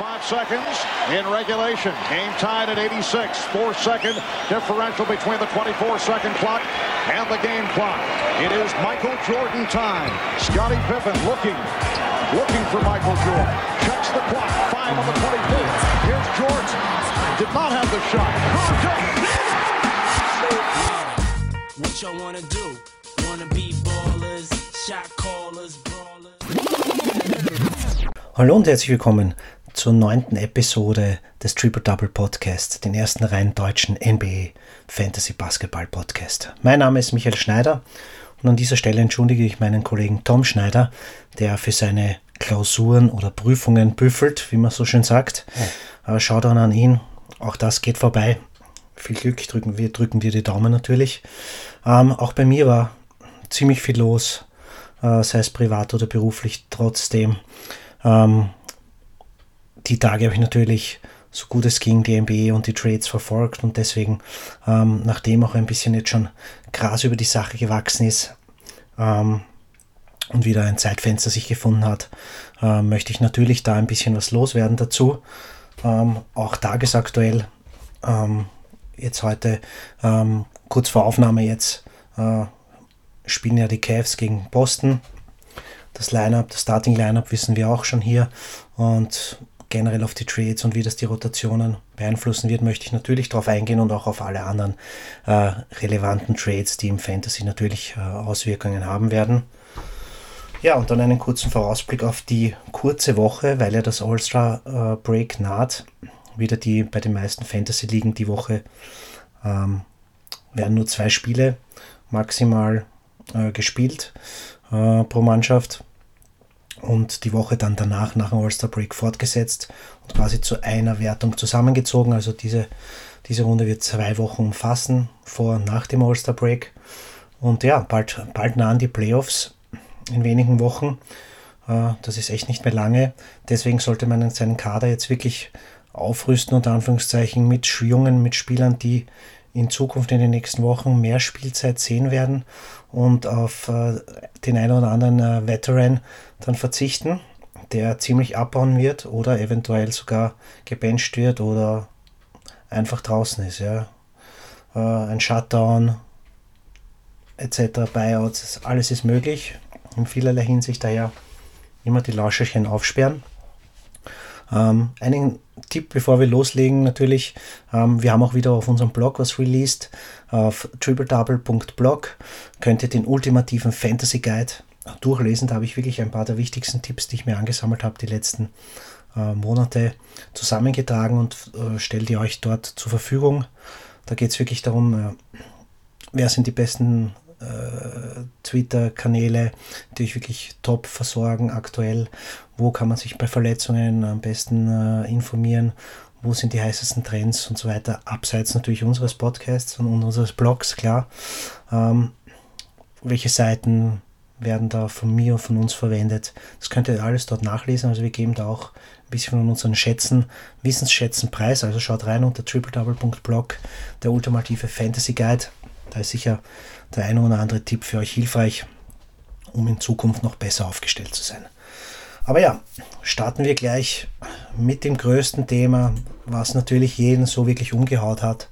Five seconds in regulation. Game tied at 86. Four second differential between the 24 second clock and the game clock. It is Michael Jordan time. Scottie Pippen looking, looking for Michael Jordan. Checks the clock. Five on the 24. Here's Jordan. Did not have the shot. What y'all wanna do? Wanna be ballers, shot callers, brawlers. Hallo und herzlich willkommen zur neunten Episode des Triple Double Podcast, den ersten rein deutschen NBA Fantasy Basketball Podcast. Mein Name ist Michael Schneider und an dieser Stelle entschuldige ich meinen Kollegen Tom Schneider, der für seine Klausuren oder Prüfungen büffelt, wie man so schön sagt. Ja. Schaut dann an ihn, auch das geht vorbei. Viel Glück, drücken wir, drücken wir die Daumen natürlich. Ähm, auch bei mir war ziemlich viel los, äh, sei es privat oder beruflich. Trotzdem ähm, die Tage habe ich natürlich so gut es ging die NBA und die Trades verfolgt und deswegen, ähm, nachdem auch ein bisschen jetzt schon Gras über die Sache gewachsen ist ähm, und wieder ein Zeitfenster sich gefunden hat, äh, möchte ich natürlich da ein bisschen was loswerden dazu. Ähm, auch tagesaktuell, ähm, jetzt heute, ähm, kurz vor Aufnahme jetzt, äh, spielen ja die Cavs gegen Boston. Das Lineup, das Starting Lineup wissen wir auch schon hier und generell auf die Trades und wie das die Rotationen beeinflussen wird, möchte ich natürlich darauf eingehen und auch auf alle anderen äh, relevanten Trades, die im Fantasy natürlich äh, Auswirkungen haben werden. Ja, und dann einen kurzen Vorausblick auf die kurze Woche, weil ja das All-Star äh, naht. Wieder die bei den meisten Fantasy-Ligen die Woche ähm, werden nur zwei Spiele maximal äh, gespielt äh, pro Mannschaft und die Woche dann danach nach dem All-Star Break fortgesetzt und quasi zu einer Wertung zusammengezogen. Also diese, diese Runde wird zwei Wochen umfassen, vor und nach dem All-Star Break. Und ja, bald, bald nahen die Playoffs in wenigen Wochen. Äh, das ist echt nicht mehr lange. Deswegen sollte man seinen Kader jetzt wirklich aufrüsten, unter Anführungszeichen, mit Jungen, mit Spielern, die in Zukunft in den nächsten Wochen mehr Spielzeit sehen werden und auf äh, den einen oder anderen äh, Veteran dann verzichten, der ziemlich abbauen wird oder eventuell sogar gebencht wird oder einfach draußen ist. Ja. Äh, ein Shutdown etc., Buyouts, alles ist möglich. In vielerlei Hinsicht daher immer die Lauscherchen aufsperren. Ähm, einen Tipp, bevor wir loslegen, natürlich, ähm, wir haben auch wieder auf unserem Blog was released. Auf tripledouble.blog könnt ihr den ultimativen Fantasy Guide durchlesen. Da habe ich wirklich ein paar der wichtigsten Tipps, die ich mir angesammelt habe, die letzten äh, Monate zusammengetragen und äh, stelle die euch dort zur Verfügung. Da geht es wirklich darum, äh, wer sind die besten äh, Twitter-Kanäle, die euch wirklich top versorgen aktuell. Wo kann man sich bei Verletzungen am besten äh, informieren? Wo sind die heißesten Trends und so weiter? Abseits natürlich unseres Podcasts und unseres Blogs, klar. Ähm, welche Seiten werden da von mir und von uns verwendet? Das könnt ihr alles dort nachlesen. Also wir geben da auch ein bisschen von unseren Schätzen, Wissensschätzen preis. Also schaut rein unter tripledouble.blog, der ultimative Fantasy Guide. Da ist sicher der eine oder andere Tipp für euch hilfreich, um in Zukunft noch besser aufgestellt zu sein. Aber ja, starten wir gleich mit dem größten Thema, was natürlich jeden so wirklich umgehaut hat.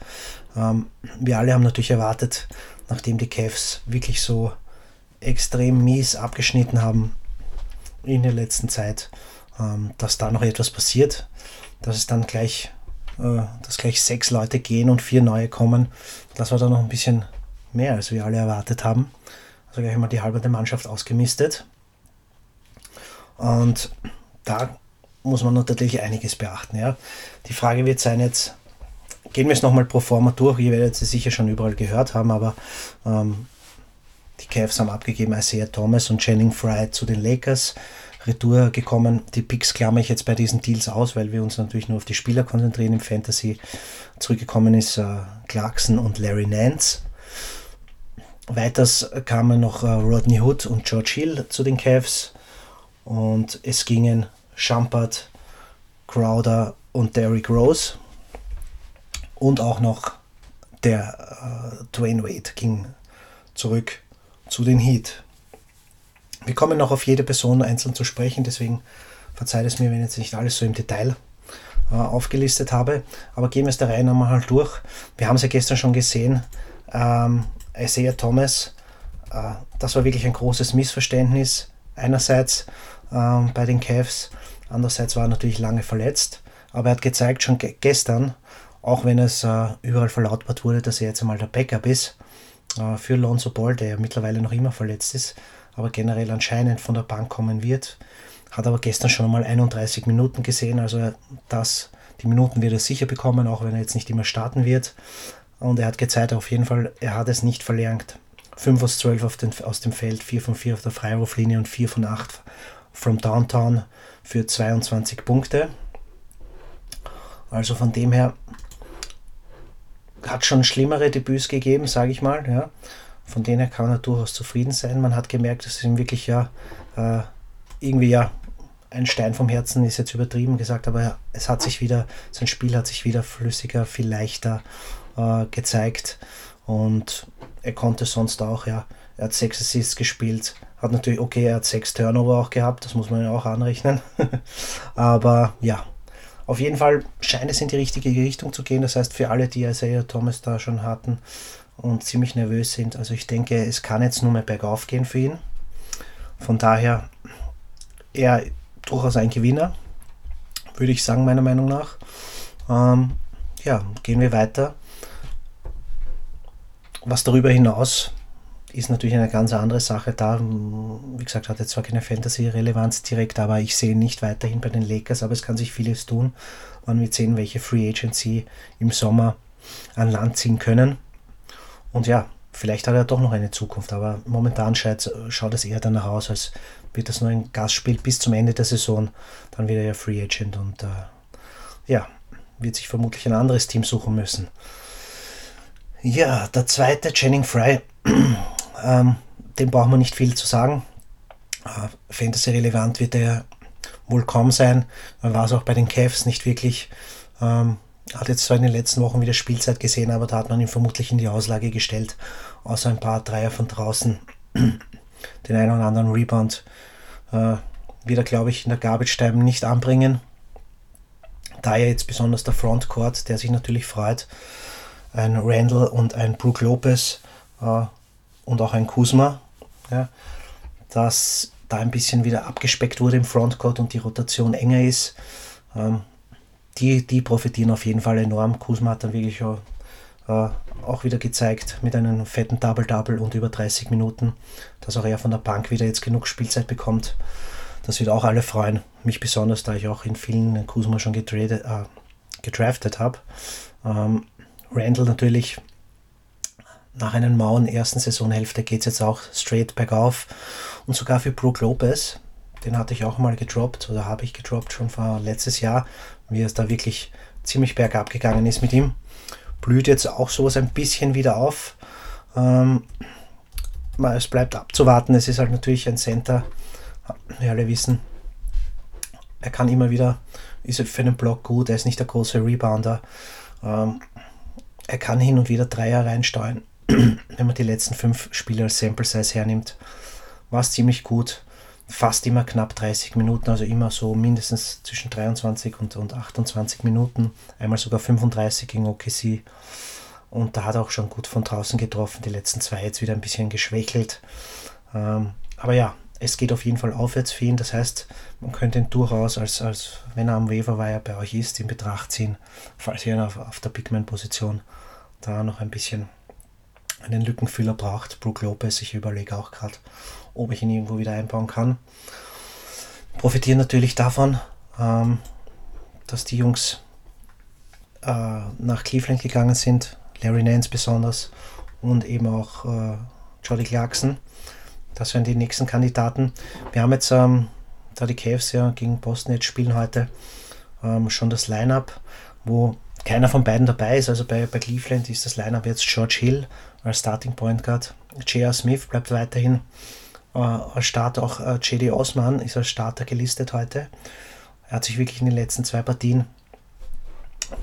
Ähm, wir alle haben natürlich erwartet, nachdem die Cavs wirklich so extrem mies abgeschnitten haben in der letzten Zeit, ähm, dass da noch etwas passiert, dass es dann gleich, äh, dass gleich sechs Leute gehen und vier neue kommen. Das war dann noch ein bisschen mehr, als wir alle erwartet haben. Also gleich mal die halbe Mannschaft ausgemistet. Und da muss man natürlich einiges beachten. Ja. Die Frage wird sein jetzt, gehen wir es nochmal pro forma durch. Ihr werdet es sicher schon überall gehört haben, aber ähm, die Cavs haben abgegeben Isaiah Thomas und Channing Fry zu den Lakers. Retour gekommen. Die Picks klammer ich jetzt bei diesen Deals aus, weil wir uns natürlich nur auf die Spieler konzentrieren im Fantasy. Zurückgekommen ist äh, Clarkson und Larry Nance. Weiters kamen noch äh, Rodney Hood und George Hill zu den Cavs und es gingen Shumpert, Crowder und Derrick Rose und auch noch der äh, Dwayne Wade ging zurück zu den Heat. Wir kommen noch auf jede Person einzeln zu sprechen, deswegen verzeiht es mir, wenn jetzt nicht alles so im Detail äh, aufgelistet habe. Aber gehen wir es der Reihe nochmal durch. Wir haben es ja gestern schon gesehen. Ähm, Isaiah Thomas, äh, das war wirklich ein großes Missverständnis. Einerseits ähm, bei den Cavs, andererseits war er natürlich lange verletzt. Aber er hat gezeigt, schon ge gestern, auch wenn es äh, überall verlautbart wurde, dass er jetzt einmal der Backup ist, äh, für Lonzo Ball, der ja mittlerweile noch immer verletzt ist, aber generell anscheinend von der Bank kommen wird. Hat aber gestern schon einmal 31 Minuten gesehen, also das, die Minuten wird er sicher bekommen, auch wenn er jetzt nicht immer starten wird. Und er hat gezeigt, auf jeden Fall, er hat es nicht verlernt. 5 aus 12 den, aus dem Feld, 4 von 4 auf der Freiwurflinie und 4 von 8 from Downtown für 22 Punkte. Also von dem her hat schon schlimmere Debüts gegeben, sage ich mal. Ja. Von denen her kann er durchaus zufrieden sein. Man hat gemerkt, dass es ihm wirklich ja äh, irgendwie ja ein Stein vom Herzen ist jetzt übertrieben gesagt, aber es hat sich wieder, sein Spiel hat sich wieder flüssiger, viel leichter äh, gezeigt und er konnte sonst auch, ja, er hat sechs Assists gespielt, hat natürlich, okay, er hat sechs Turnover auch gehabt, das muss man ja auch anrechnen, aber ja, auf jeden Fall scheint es in die richtige Richtung zu gehen. Das heißt, für alle, die Isaiah Thomas da schon hatten und ziemlich nervös sind, also ich denke, es kann jetzt nur mehr bergauf gehen für ihn. Von daher, er durchaus ein Gewinner, würde ich sagen, meiner Meinung nach. Ähm, ja, gehen wir weiter. Was darüber hinaus ist natürlich eine ganz andere Sache da. Wie gesagt, hat jetzt zwar keine Fantasy-Relevanz direkt, aber ich sehe nicht weiterhin bei den Lakers, aber es kann sich vieles tun. Man wird sehen, welche Free Agency im Sommer an Land ziehen können. Und ja, vielleicht hat er doch noch eine Zukunft, aber momentan schaut, schaut es eher danach aus, als wird das nur ein Gastspiel bis zum Ende der Saison. Dann wird er ja Free Agent und äh, ja, wird sich vermutlich ein anderes Team suchen müssen. Ja, der zweite, Channing Fry, ähm, dem braucht man nicht viel zu sagen. Äh, Fantasy-relevant wird er wohl kaum sein. Man war es auch bei den Cavs nicht wirklich. Ähm, hat jetzt zwar in den letzten Wochen wieder Spielzeit gesehen, aber da hat man ihn vermutlich in die Auslage gestellt. Außer ein paar Dreier von draußen. Den einen oder anderen Rebound äh, wird er, glaube ich, in der Garbage Time nicht anbringen. Da ja jetzt besonders der Frontcourt, der sich natürlich freut, ein Randall und ein Brook Lopez äh, und auch ein Kuzma, ja, dass da ein bisschen wieder abgespeckt wurde im Frontcourt und die Rotation enger ist. Ähm, die, die profitieren auf jeden Fall enorm. Kuzma hat dann wirklich auch, äh, auch wieder gezeigt mit einem fetten Double-Double und über 30 Minuten, dass auch er von der Bank wieder jetzt genug Spielzeit bekommt. Das wird auch alle freuen. Mich besonders, da ich auch in vielen Kuzma schon getradet, äh, gedraftet habe. Ähm, Randall natürlich nach einer mauen ersten Saisonhälfte geht es jetzt auch straight bergauf. Und sogar für Brook Lopez, den hatte ich auch mal gedroppt oder habe ich gedroppt schon vor letztes Jahr, wie es da wirklich ziemlich bergab gegangen ist mit ihm. Blüht jetzt auch sowas ein bisschen wieder auf. Ähm, es bleibt abzuwarten. Es ist halt natürlich ein Center. Wir alle wissen, er kann immer wieder, ist für einen Block gut, er ist nicht der große Rebounder. Ähm, er kann hin und wieder Dreier reinsteuern wenn man die letzten fünf Spiele als Sample Size hernimmt, war es ziemlich gut. Fast immer knapp 30 Minuten, also immer so mindestens zwischen 23 und, und 28 Minuten. Einmal sogar 35 gegen OKC. Und da hat er auch schon gut von draußen getroffen. Die letzten zwei jetzt wieder ein bisschen geschwächelt. Ähm, aber ja, es geht auf jeden Fall aufwärts für ihn. Das heißt, man könnte ihn durchaus, als, als wenn er am Waiver bei euch ist, in Betracht ziehen, falls ihr auf, auf der Bigman-Position da noch ein bisschen einen Lückenfüller braucht. Brook Lopez, ich überlege auch gerade, ob ich ihn irgendwo wieder einbauen kann. Profitieren natürlich davon, ähm, dass die Jungs äh, nach Cleveland gegangen sind, Larry Nance besonders und eben auch äh, Jordy Clarkson. Das wären die nächsten Kandidaten. Wir haben jetzt, ähm, da die Cavs ja gegen Boston jetzt spielen heute, ähm, schon das Line-Up, wo keiner von beiden dabei ist. Also bei, bei Cleveland ist das Line-Up jetzt George Hill, als Starting Point Guard. J.R. Smith bleibt weiterhin äh, als Starter. Auch äh, J.D. Osman ist als Starter gelistet heute. Er hat sich wirklich in den letzten zwei Partien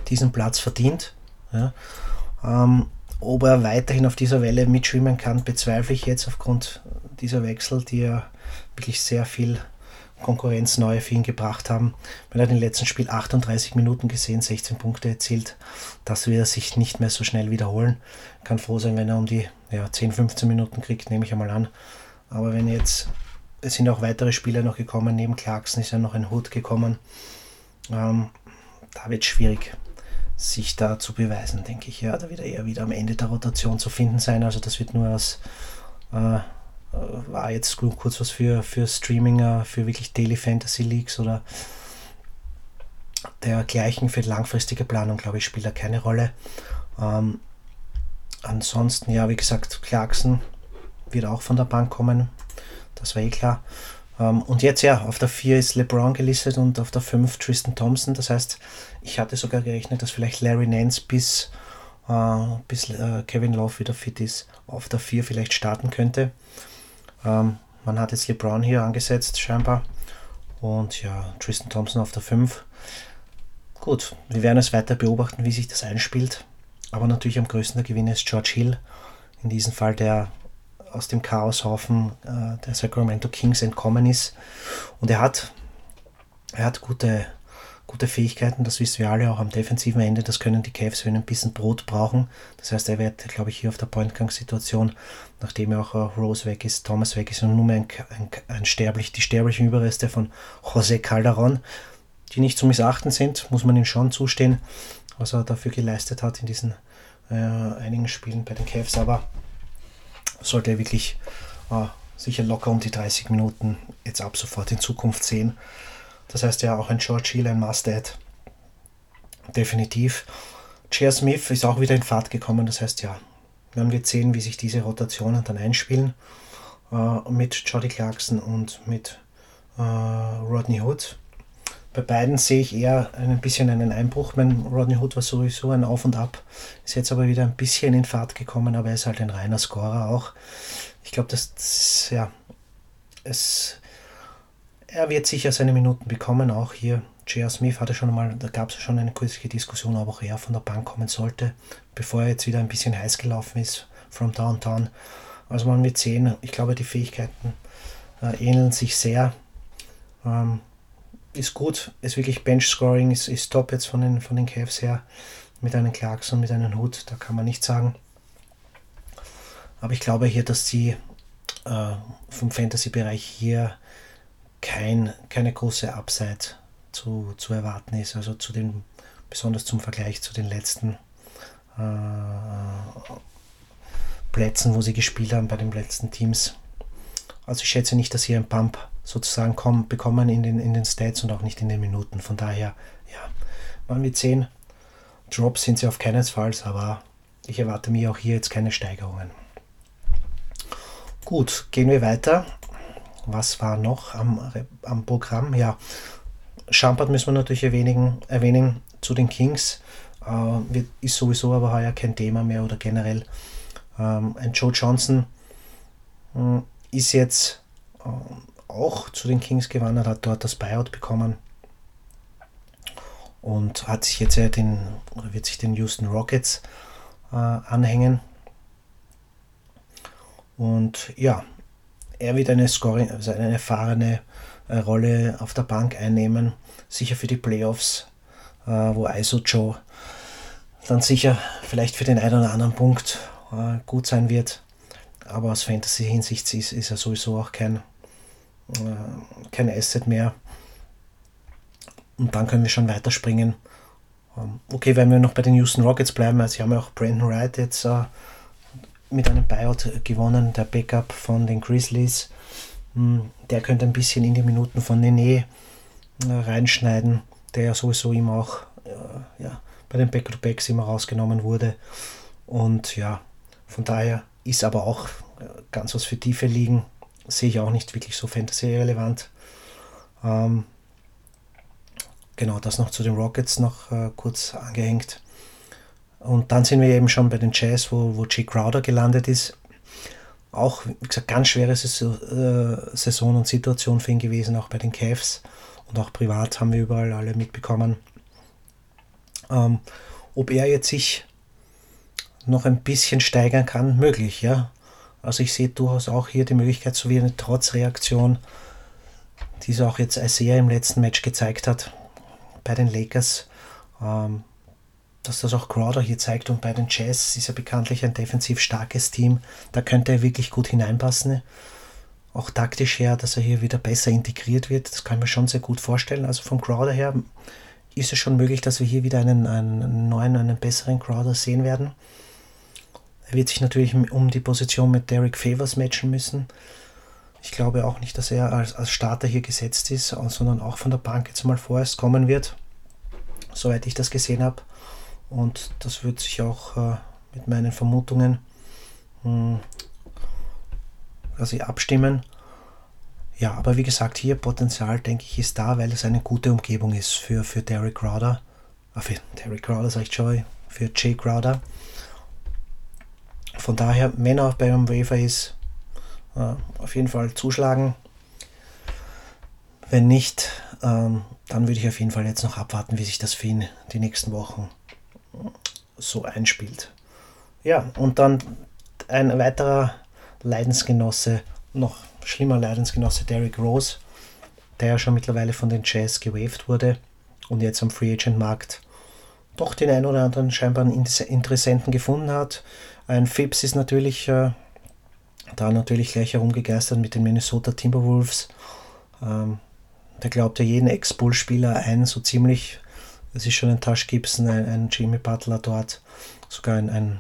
diesen Platz verdient. Ja. Ähm, ob er weiterhin auf dieser Welle mitschwimmen kann, bezweifle ich jetzt aufgrund dieser Wechsel, die ja wirklich sehr viel Konkurrenz neue für ihn gebracht haben. Man hat im letzten Spiel 38 Minuten gesehen, 16 Punkte erzielt. Das wird er sich nicht mehr so schnell wiederholen. Kann froh sein, wenn er um die ja, 10, 15 Minuten kriegt, nehme ich einmal an. Aber wenn jetzt, es sind auch weitere Spieler noch gekommen, neben Clarkson ist ja noch ein Hood gekommen. Ähm, da wird es schwierig, sich da zu beweisen, denke ich. Ja, da wird er eher wieder am Ende der Rotation zu finden sein. Also das wird nur aus äh, war jetzt kurz was für, für Streaminger, für wirklich Daily Fantasy Leagues oder dergleichen für langfristige Planung, glaube ich, spielt da keine Rolle. Ähm, ansonsten, ja, wie gesagt, Clarkson wird auch von der Bank kommen. Das war eh klar. Ähm, und jetzt ja, auf der 4 ist LeBron gelistet und auf der 5 Tristan Thompson. Das heißt, ich hatte sogar gerechnet, dass vielleicht Larry Nance bis, äh, bis äh, Kevin Love wieder fit ist, auf der 4 vielleicht starten könnte. Ähm, man hat jetzt LeBron hier angesetzt, scheinbar. Und ja, Tristan Thompson auf der 5. Gut, wir werden es weiter beobachten, wie sich das einspielt. Aber natürlich am größten der Gewinner ist George Hill. In diesem Fall, der aus dem Chaoshaufen äh, der Sacramento Kings entkommen ist. Und er hat, er hat gute gute Fähigkeiten, das wissen wir alle auch am defensiven Ende, das können die Cavs, wenn ein bisschen Brot brauchen. Das heißt, er wird, glaube ich, hier auf der Pointgang-Situation, nachdem ja auch äh, Rose weg ist, Thomas weg ist und nur mehr ein, ein, ein sterblich, die sterblichen Überreste von José Calderon, die nicht zu missachten sind, muss man ihm schon zustehen, was er dafür geleistet hat in diesen äh, einigen Spielen bei den Cavs, aber sollte er wirklich äh, sicher locker um die 30 Minuten jetzt ab sofort in Zukunft sehen. Das heißt ja auch ein George Hill, ein Must-Add. Definitiv. Chair Smith ist auch wieder in Fahrt gekommen. Das heißt ja, werden wir sehen, wie sich diese Rotationen dann einspielen. Äh, mit Jody Clarkson und mit äh, Rodney Hood. Bei beiden sehe ich eher ein bisschen einen Einbruch. Mein Rodney Hood war sowieso ein Auf und Ab, ist jetzt aber wieder ein bisschen in Fahrt gekommen, aber er ist halt ein reiner Scorer auch. Ich glaube, dass ja, es er wird sicher seine Minuten bekommen, auch hier. J.R. Smith hatte schon mal, da gab es schon eine kurze Diskussion, ob auch er von der Bank kommen sollte, bevor er jetzt wieder ein bisschen heiß gelaufen ist, from downtown. Also man wird sehen, ich glaube, die Fähigkeiten äh, ähneln sich sehr. Ähm, ist gut, ist wirklich Bench-Scoring, ist, ist top jetzt von den, von den Cavs her, mit einem Clarkson, mit einem Hut, da kann man nichts sagen. Aber ich glaube hier, dass sie äh, vom Fantasy-Bereich hier kein, keine große Upside zu, zu erwarten ist. Also zu den, besonders zum Vergleich zu den letzten äh, Plätzen, wo sie gespielt haben bei den letzten Teams. Also ich schätze nicht, dass sie einen Pump sozusagen kommen, bekommen in den, in den Stats und auch nicht in den Minuten. Von daher, ja, man wird sehen. Drops sind sie auf keinesfalls, aber ich erwarte mir auch hier jetzt keine Steigerungen. Gut, gehen wir weiter was war noch am, am Programm? Ja, Champard müssen wir natürlich erwähnen, erwähnen zu den Kings. Äh, ist sowieso aber heuer kein Thema mehr oder generell. Ähm, ein Joe Johnson äh, ist jetzt äh, auch zu den Kings gewandert, hat dort das Buyout bekommen und hat sich jetzt ja den, oder wird sich den Houston Rockets äh, anhängen. Und ja, er wird eine Scoring, also eine erfahrene äh, Rolle auf der Bank einnehmen, sicher für die Playoffs, äh, wo ISO Joe dann sicher vielleicht für den einen oder anderen Punkt äh, gut sein wird. Aber aus Fantasy-Hinsicht ist, ist er sowieso auch kein, kein Asset mehr. Und dann können wir schon weiterspringen. Ähm, okay, wenn wir noch bei den Houston Rockets bleiben, also haben ja auch Brandon Wright jetzt mit einem Buyout gewonnen, der Backup von den Grizzlies. Hm, der könnte ein bisschen in die Minuten von Nene äh, reinschneiden, der ja sowieso immer auch äh, ja, bei den Back-to-Backs immer rausgenommen wurde. Und ja, von daher ist aber auch äh, ganz was für tiefe Ligen, sehe ich auch nicht wirklich so fantasy-relevant. Ähm, genau, das noch zu den Rockets noch äh, kurz angehängt. Und dann sind wir eben schon bei den Jazz, wo, wo Jay Crowder gelandet ist. Auch, wie gesagt, ganz schwere äh, Saison und Situation für ihn gewesen, auch bei den Cavs. Und auch privat haben wir überall alle mitbekommen. Ähm, ob er jetzt sich noch ein bisschen steigern kann, möglich, ja. Also ich sehe durchaus auch hier die Möglichkeit, so wie eine Trotzreaktion, die es auch jetzt Isaiah im letzten Match gezeigt hat bei den Lakers. Ähm, dass das auch Crowder hier zeigt und bei den Jazz ist ja bekanntlich ein defensiv starkes Team. Da könnte er wirklich gut hineinpassen. Auch taktisch her, dass er hier wieder besser integriert wird. Das kann ich mir schon sehr gut vorstellen. Also vom Crowder her ist es schon möglich, dass wir hier wieder einen, einen neuen, einen besseren Crowder sehen werden. Er wird sich natürlich um die Position mit Derek Favors matchen müssen. Ich glaube auch nicht, dass er als, als Starter hier gesetzt ist, sondern auch von der Bank jetzt mal vorerst kommen wird, soweit ich das gesehen habe. Und das wird sich auch äh, mit meinen Vermutungen mh, hm, quasi abstimmen. Ja, aber wie gesagt, hier Potenzial, denke ich, ist da, weil es eine gute Umgebung ist für, für Derek Crowder. Ah, für Derek Crowder, sag ich schon, für Jay Crowder. Von daher, wenn er beim Wafer ist, äh, auf jeden Fall zuschlagen. Wenn nicht, ähm, dann würde ich auf jeden Fall jetzt noch abwarten, wie sich das für ihn die nächsten Wochen so einspielt. Ja, und dann ein weiterer Leidensgenosse, noch schlimmer Leidensgenosse Derrick Rose, der ja schon mittlerweile von den Jazz gewaved wurde und jetzt am Free Agent Markt doch den einen oder anderen scheinbar Interessenten gefunden hat. Ein Phipps ist natürlich äh, da natürlich gleich herumgegeistert mit den Minnesota Timberwolves. Ähm, der glaubt ja jeden Ex-Bull-Spieler ein, so ziemlich. Es ist schon ein Tash Gibson, ein, ein Jimmy Butler dort, sogar ein, ein,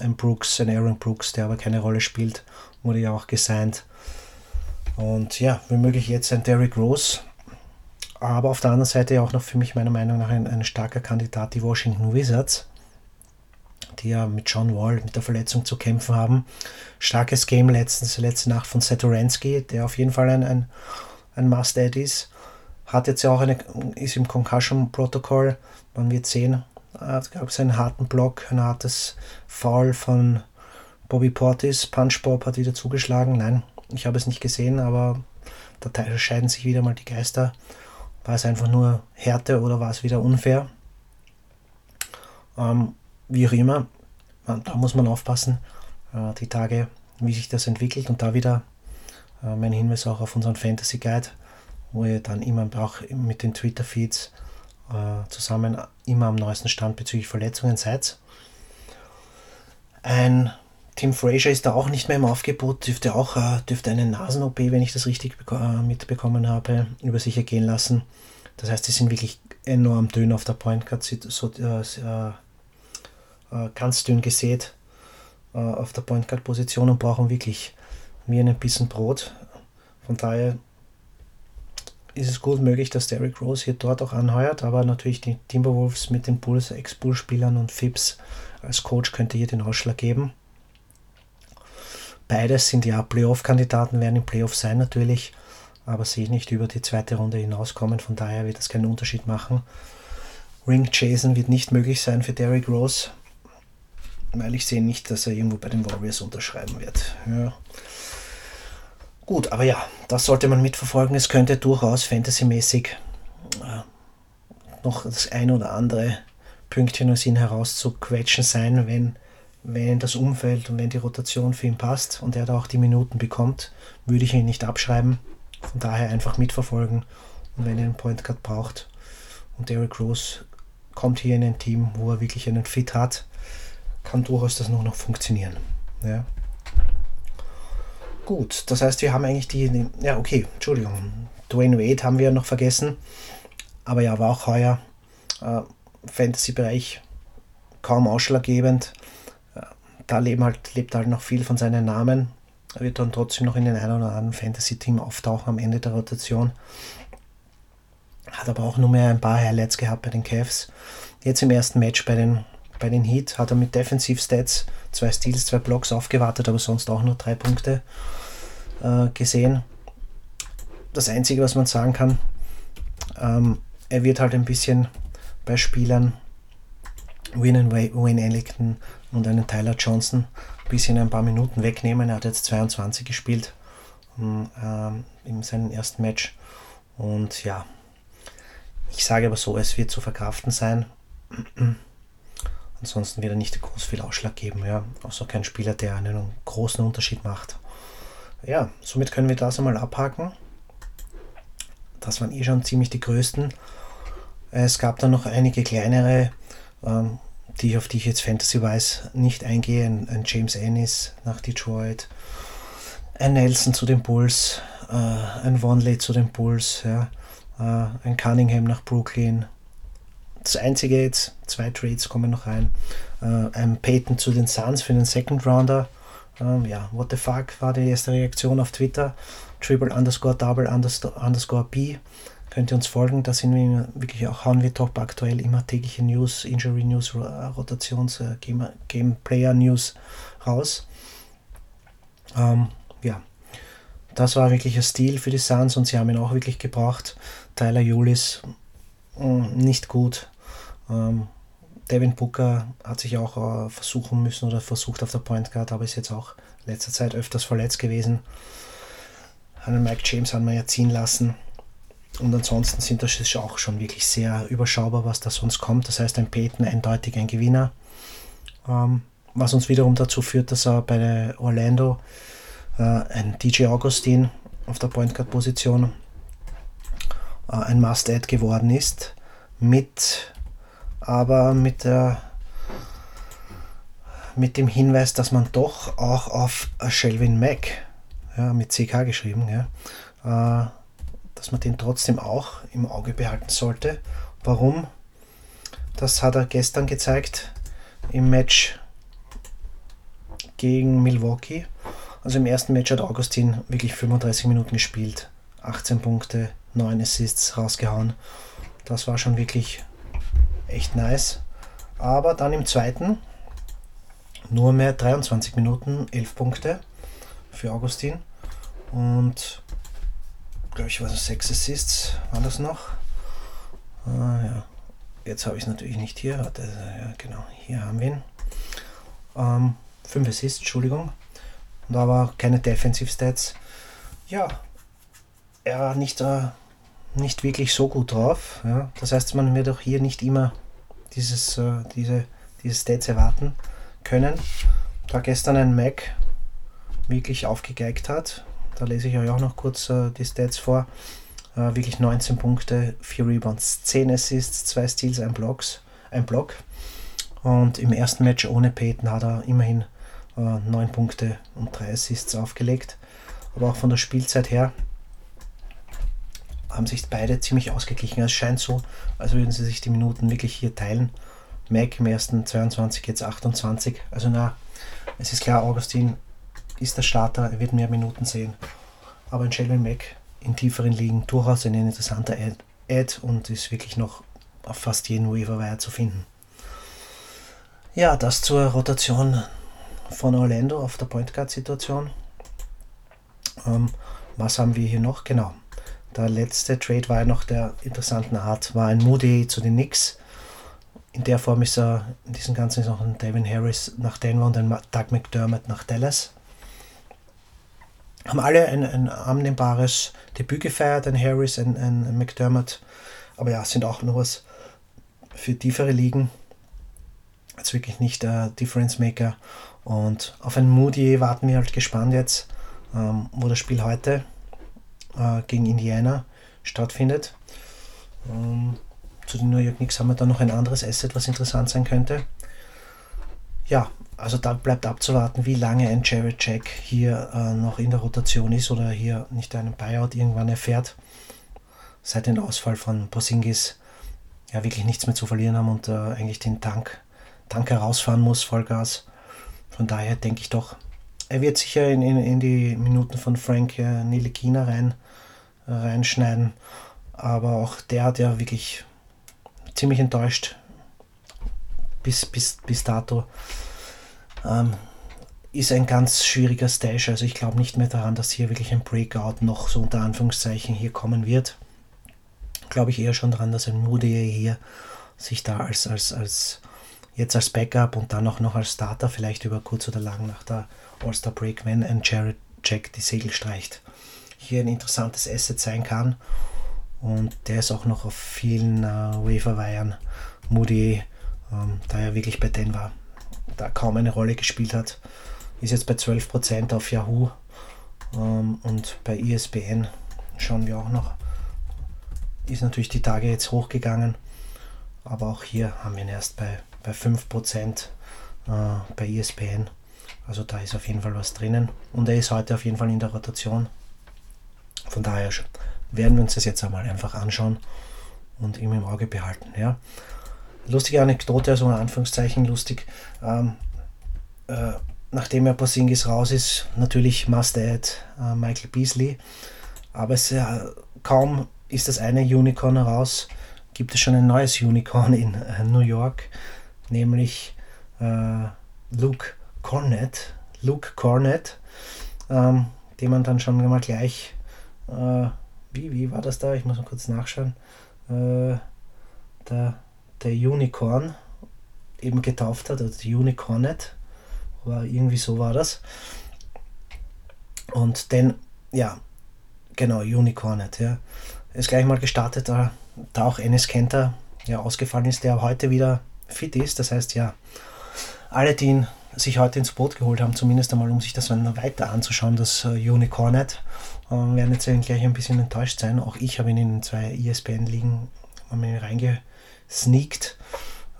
ein Brooks, ein Aaron Brooks, der aber keine Rolle spielt, wurde ja auch gesigned. Und ja, womöglich jetzt ein Derrick Rose. Aber auf der anderen Seite auch noch für mich meiner Meinung nach ein, ein starker Kandidat, die Washington Wizards, die ja mit John Wall mit der Verletzung zu kämpfen haben. Starkes Game letztens, letzte Nacht von Satoransky, der auf jeden Fall ein, ein, ein Must-Add ist. Hat jetzt ja auch eine, ist im Concussion-Protokoll. Man wird sehen. Es gab einen harten Block, ein hartes Foul von Bobby Portis. Punch Bob hat wieder zugeschlagen. Nein, ich habe es nicht gesehen, aber da scheiden sich wieder mal die Geister. War es einfach nur Härte oder war es wieder unfair? Ähm, wie auch immer, da muss man aufpassen, äh, die Tage, wie sich das entwickelt und da wieder äh, mein Hinweis auch auf unseren Fantasy Guide, wo ihr dann immer auch mit den Twitter-Feeds äh, zusammen immer am neuesten Stand bezüglich Verletzungen seid. Ein Tim Fraser ist da auch nicht mehr im Aufgebot, dürfte auch dürfte eine Nasen-OP, wenn ich das richtig mitbekommen habe, über sich ergehen lassen. Das heißt, die sind wirklich enorm dünn auf der Point Guard so, äh, äh, ganz dünn gesät äh, auf der Point Guard Position und brauchen wirklich wie einen Bissen Brot. Von daher ist es gut möglich, dass Derrick Rose hier dort auch anheuert, aber natürlich die Timberwolves mit den Bulls, Ex-Bull-Spielern und Phipps als Coach könnte hier den Ausschlag geben. Beides sind ja Playoff-Kandidaten, werden im Playoff sein natürlich, aber sehe ich nicht über die zweite Runde hinauskommen, von daher wird das keinen Unterschied machen. Ring Jason wird nicht möglich sein für Derrick Rose weil ich sehe nicht, dass er irgendwo bei den Warriors unterschreiben wird. Ja. Gut, aber ja, das sollte man mitverfolgen. Es könnte durchaus fantasymäßig äh, noch das ein oder andere Pünktchen aus ihm herauszuquetschen sein, wenn, wenn das Umfeld und wenn die Rotation für ihn passt und er da auch die Minuten bekommt, würde ich ihn nicht abschreiben. Von daher einfach mitverfolgen und wenn er einen Point Guard braucht und Derrick Rose kommt hier in ein Team, wo er wirklich einen Fit hat, kann durchaus das noch, noch funktionieren. Ja. Gut, das heißt, wir haben eigentlich die, ja okay, Entschuldigung, Dwayne Wade haben wir noch vergessen, aber ja, war auch heuer äh, Fantasy-Bereich kaum ausschlaggebend. Äh, da leben halt, lebt halt noch viel von seinen Namen. Er wird dann trotzdem noch in den einen oder anderen Fantasy-Team auftauchen am Ende der Rotation. Hat aber auch nur mehr ein paar Highlights gehabt bei den Cavs. Jetzt im ersten Match bei den bei den Heat hat er mit Defensiv-Stats zwei Steals, zwei Blocks aufgewartet, aber sonst auch nur drei Punkte äh, gesehen. Das Einzige, was man sagen kann, ähm, er wird halt ein bisschen bei Spielern wie Wayne Ellington und einen Tyler Johnson ein bisschen ein paar Minuten wegnehmen. Er hat jetzt 22 gespielt ähm, in seinem ersten Match. Und ja, ich sage aber so, es wird zu verkraften sein. Ansonsten wird er nicht groß viel Ausschlag geben. Ja. Außer kein Spieler, der einen großen Unterschied macht. Ja, somit können wir das einmal abhaken. das waren eh schon ziemlich die größten. Es gab dann noch einige kleinere, ähm, die, auf die ich jetzt Fantasy-wise nicht eingehe. Ein, ein, James Ennis nach Detroit, ein Nelson zu den Bulls, äh, ein Vonley zu den Bulls, ja, äh, ein Cunningham nach Brooklyn. Das einzige jetzt, zwei Trades kommen noch rein. Äh, ein Peyton zu den Suns für den Second Rounder. Ähm, ja, what the fuck war die erste Reaktion auf Twitter. Triple underscore double underscore B könnt ihr uns folgen. Da sind wir wirklich auch, hauen wir top aktuell immer tägliche News, Injury News, Rotations, äh, Game, News raus. Ähm, ja, das war wirklich ein Stil für die Suns und sie haben ihn auch wirklich gebraucht. Tyler Julis mm, nicht gut. Ähm, Devin Booker hat sich auch äh, versuchen müssen oder versucht auf der Point Guard, aber ist jetzt auch letzter Zeit öfters verletzt gewesen. Einen Mike James haben wir ja ziehen lassen. Und ansonsten sind das auch schon wirklich sehr überschaubar, was da sonst kommt. Das heißt, ein Peyton eindeutig ein Gewinner. Ähm, was uns wiederum dazu führt, dass er bei Orlando äh, ein DJ Augustin auf der Point Guard Position äh, ein Must-Add geworden ist. Mit aber mit der mit dem Hinweis, dass man doch auch auf Shelvin Mack, ja, mit CK geschrieben, ja, äh, dass man den trotzdem auch im Auge behalten sollte. Warum? Das hat er gestern gezeigt im Match gegen Milwaukee. Also im ersten Match hat Augustin wirklich 35 Minuten gespielt, 18 Punkte, 9 Assists rausgehauen. Das war schon wirklich echt nice. Aber dann im zweiten nur mehr 23 Minuten, 11 Punkte für Augustin. Und glaube ich, was sechs Assists waren das noch. Ah, ja. Jetzt habe ich es natürlich nicht hier. Warte, ja, genau, hier haben wir ihn. Ähm, Assists, Entschuldigung. Und aber keine Defensive Stats. Ja, er war nicht, äh, nicht wirklich so gut drauf. Ja. Das heißt, man wird auch hier nicht immer dieses, äh, diese, diese Stats erwarten können. Da gestern ein Mac wirklich aufgegeigt hat, da lese ich euch auch noch kurz äh, die Stats vor. Äh, wirklich 19 Punkte, 4 Rebounds, 10 Assists, 2 Steals, ein, ein Block. Und im ersten Match ohne Peyton hat er immerhin äh, 9 Punkte und 3 Assists aufgelegt. Aber auch von der Spielzeit her haben sich beide ziemlich ausgeglichen. Es scheint so, als würden sie sich die Minuten wirklich hier teilen. Mac im ersten 22, jetzt 28. Also na, es ist klar, Augustin ist der Starter, er wird mehr Minuten sehen. Aber ein Sheldon Mack in tieferen Ligen durchaus ein interessanter Ad, Ad und ist wirklich noch auf fast jeden Waiver zu finden. Ja, das zur Rotation von Orlando auf der Point Guard Situation. Ähm, was haben wir hier noch? Genau. Der letzte Trade war ja noch der interessanten Art, war ein Moody zu den Knicks. In der Form ist er in diesem Ganzen noch ein Devin Harris nach Denver und ein Doug McDermott nach Dallas haben alle ein, ein annehmbares Debüt gefeiert, ein Harris, ein, ein McDermott. Aber ja, sind auch nur was für tiefere Ligen. Jetzt wirklich nicht der Difference Maker. Und auf ein Moody warten wir halt gespannt jetzt, ähm, wo das Spiel heute äh, gegen Indiana stattfindet. Ähm, zu den New York Knicks haben wir dann noch ein anderes Asset, was interessant sein könnte. Ja, also da bleibt abzuwarten, wie lange ein Jared Jack hier äh, noch in der Rotation ist oder hier nicht einen Buyout irgendwann erfährt. Seit dem Ausfall von Posingis ja wirklich nichts mehr zu verlieren haben und äh, eigentlich den Tank, Tank herausfahren muss, Vollgas. Von daher denke ich doch, er wird sicher in, in, in die Minuten von Frank äh, Nilekina rein, reinschneiden. Aber auch der hat ja wirklich ziemlich enttäuscht bis, bis, bis dato. Ähm, ist ein ganz schwieriger Stash. Also ich glaube nicht mehr daran, dass hier wirklich ein Breakout noch so unter Anführungszeichen hier kommen wird. Glaube ich eher schon daran, dass ein Moody hier sich da als, als, als jetzt als Backup und dann auch noch als Starter vielleicht über kurz oder lang nach der All-Star Break, wenn ein Jared Jack die Segel streicht, hier ein interessantes Asset sein kann. Und der ist auch noch auf vielen äh, Waverweiern Moody, ähm, da er wirklich bei Denver da kaum eine Rolle gespielt hat. Ist jetzt bei 12% auf Yahoo ähm, und bei ESPN schauen wir auch noch. ist natürlich die Tage jetzt hochgegangen. Aber auch hier haben wir ihn erst bei, bei 5% äh, bei ESPN. Also da ist auf jeden Fall was drinnen. Und er ist heute auf jeden Fall in der Rotation. Von daher werden wir uns das jetzt einmal einfach anschauen und ihm im Auge behalten. Ja. Lustige Anekdote, also in Anführungszeichen lustig. Ähm, äh, nachdem er Porzingis raus ist, natürlich must add äh, Michael Beasley. Aber es, äh, kaum ist das eine Unicorn raus, gibt es schon ein neues Unicorn in äh, New York, nämlich äh, Luke Cornett. Luke Cornett, ähm, den man dann schon mal gleich, äh, wie, wie war das da? Ich muss mal kurz nachschauen. Äh, der, der Unicorn eben getauft hat, also Unicornet, oder irgendwie so war das. Und dann, ja, genau, Unicornet, ja. Ist gleich mal gestartet, da, da auch Enes Kenter ja ausgefallen ist, der heute wieder fit ist. Das heißt, ja, alle, die ihn sich heute ins Boot geholt haben, zumindest einmal, um sich das dann weiter anzuschauen, das äh, Unicornet, äh, werden jetzt gleich ein bisschen enttäuscht sein. Auch ich habe ihn in zwei ESPN-Ligen reingesneakt.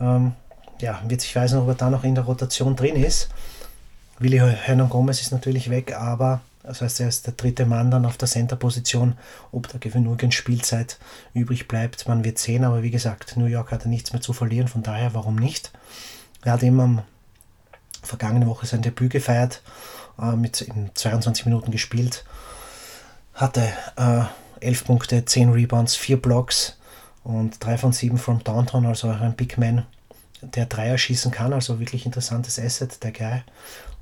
Ähm, ja, wird sich weisen, ob er da noch in der Rotation drin ist. Willi Hernan Gomez ist natürlich weg, aber das heißt, er ist der dritte Mann dann auf der Center-Position. Ob da genügend Spielzeit übrig bleibt, man wird sehen. Aber wie gesagt, New York hat nichts mehr zu verlieren, von daher warum nicht? Er hat eben am vergangene Woche sein Debüt gefeiert, äh, mit in 22 Minuten gespielt, hatte äh, 11 Punkte, 10 Rebounds, 4 Blocks und 3 von 7 from Downtown, also ein Big Man, der Dreier schießen kann, also wirklich interessantes Asset, der Guy.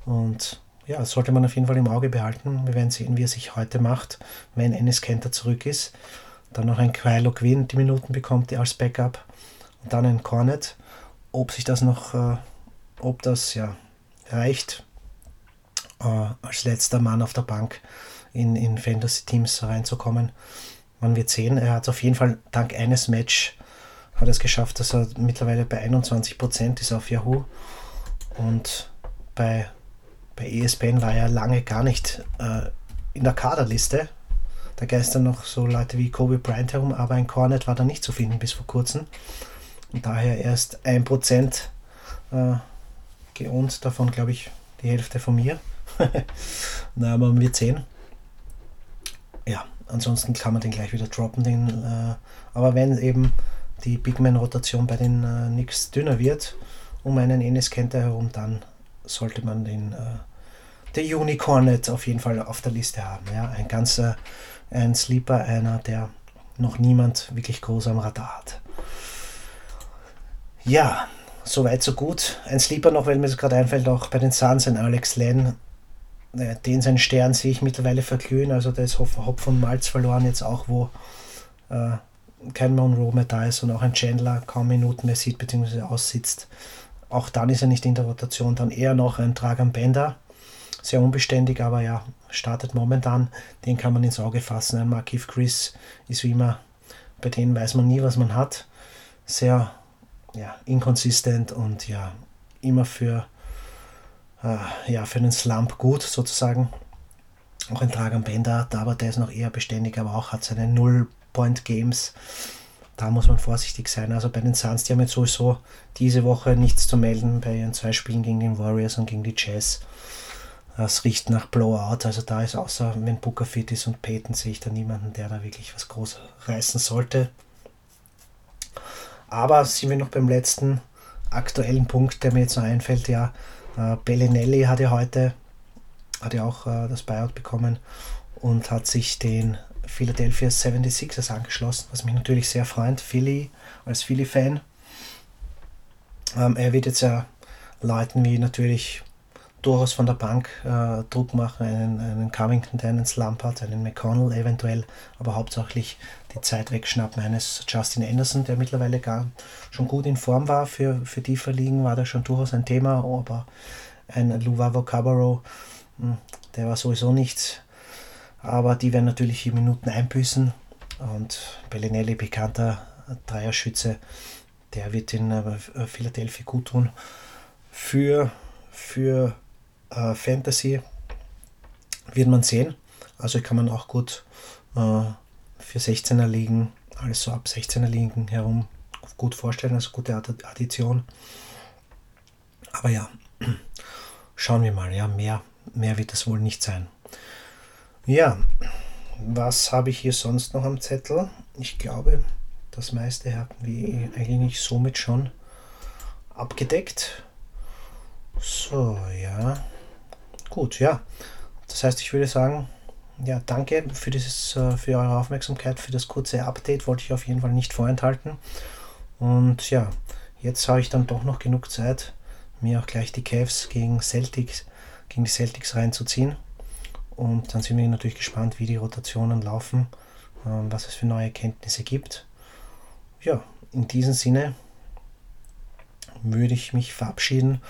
Und ja, sollte man auf jeden Fall im Auge behalten. Wir werden sehen, wie er sich heute macht, wenn Ennis Kenter zurück ist. Dann noch ein Kylo Quinn die Minuten bekommt, als Backup. Und dann ein Cornet. Ob sich das noch, äh, ob das ja reicht, äh, als letzter Mann auf der Bank in, in Fantasy-Teams reinzukommen. Man wird sehen, er hat auf jeden Fall dank eines Match hat es geschafft, dass er mittlerweile bei 21% ist auf Yahoo. Und bei, bei ESPN war er lange gar nicht äh, in der Kaderliste. Da geistern noch so Leute wie Kobe Bryant herum, aber ein Cornet war da nicht zu finden bis vor kurzem. Und daher erst 1% äh, geohnt, davon glaube ich die Hälfte von mir. Na, aber wir sehen. Ja, ansonsten kann man den gleich wieder droppen. Den, äh, aber wenn eben die Bigman-Rotation bei den äh, Knicks dünner wird, um einen Enes Kenter herum, dann sollte man den äh, der Unicornet auf jeden Fall auf der Liste haben. Ja? Ein ganzer ein Sleeper, einer, der noch niemand wirklich groß am Radar hat. Ja, soweit so gut. Ein Sleeper noch, weil mir das gerade einfällt, auch bei den Suns, ein Alex Len. Äh, den sein Stern sehe ich mittlerweile verglühen. Also der ist Hopf von Malz verloren, jetzt auch, wo äh, kein Monroe mehr da ist und auch ein Chandler kaum Minuten mehr sieht bzw. aussitzt. Auch dann ist er nicht in der Rotation. Dann eher noch ein Dragan Bender. Sehr unbeständig, aber ja, startet momentan. Den kann man ins Auge fassen. Ein Markif Chris ist wie immer, bei denen weiß man nie, was man hat. Sehr ja, inkonsistent und ja, immer für, äh, ja, für einen Slump gut sozusagen. Auch ein Dragan Bender, aber der ist noch eher beständig, aber auch hat seine Null-Point-Games. Da muss man vorsichtig sein. Also bei den Suns, die haben jetzt sowieso diese Woche nichts zu melden bei ihren zwei Spielen gegen den Warriors und gegen die Jazz. Das riecht nach Blowout. Also da ist außer wenn Booker fit ist und Peyton sehe ich da niemanden, der da wirklich was groß reißen sollte. Aber sind wir noch beim letzten aktuellen Punkt, der mir jetzt noch einfällt. Ja, äh, Bellinelli hat ja heute hat ja auch äh, das Buyout bekommen und hat sich den Philadelphia 76ers angeschlossen, was mich natürlich sehr freut. Philly als Philly-Fan. Ähm, er wird jetzt ja Leuten wie natürlich durchaus von der Bank äh, Druck machen, einen, einen Covington, einen Slump hat, einen McConnell eventuell, aber hauptsächlich die Zeit wegschnappen eines Justin Anderson, der mittlerweile gar schon gut in Form war. Für, für die Verliegen war das schon durchaus ein Thema, aber ein Luvavo Cabarro, hm, der war sowieso nichts. Aber die werden natürlich vier Minuten einbüßen und Bellinelli, bekannter Dreierschütze, der wird in äh, Philadelphia gut tun. Für, für äh, Fantasy wird man sehen. Also kann man auch gut äh, für 16er liegen alles so ab 16er Linken herum gut vorstellen, also gute Addition. Aber ja, schauen wir mal, ja, mehr, mehr wird das wohl nicht sein. Ja, was habe ich hier sonst noch am Zettel? Ich glaube, das meiste haben wir eigentlich somit schon abgedeckt. So, ja. Gut, ja. Das heißt, ich würde sagen, ja, danke für, dieses, äh, für eure Aufmerksamkeit, für das kurze Update. Wollte ich auf jeden Fall nicht vorenthalten. Und ja, jetzt habe ich dann doch noch genug Zeit, mir auch gleich die Cavs gegen Celtics, gegen die Celtics reinzuziehen. Und dann sind wir natürlich gespannt, wie die Rotationen laufen, ähm, was es für neue Erkenntnisse gibt. Ja, in diesem Sinne würde ich mich verabschieden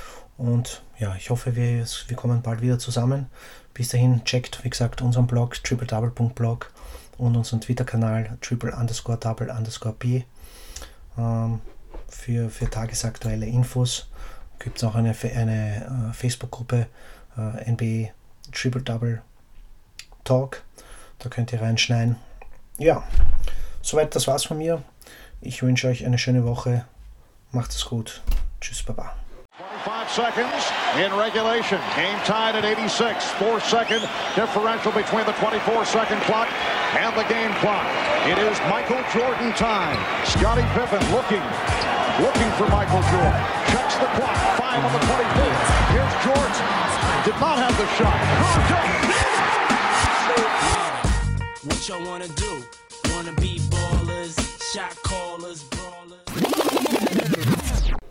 und ja, ich hoffe, wir, wir kommen bald wieder zusammen. Bis dahin checkt, wie gesagt, unseren Blog tripledouble.blog und unseren Twitter-Kanal triple underscore double underscore b ähm, für, für tagesaktuelle Infos. Gibt es auch eine, eine äh, Facebook-Gruppe äh, NBA Triple Double Talk. Da könnt ihr reinschneiden. Ja, soweit das war's von mir. Ich wünsche euch eine schöne Woche. Macht es gut. Tschüss, Baba. 25 seconds in regulation. Game tied at 86. Four second differential between the 24 second clock and the game clock. It is Michael Jordan time. Scottie Pippen looking, looking for Michael Jordan. Checks the clock. Five on the 24. Here's Jordan. Did not have the shot. What y'all wanna do? Wanna be ballers, shot callers, brawlers.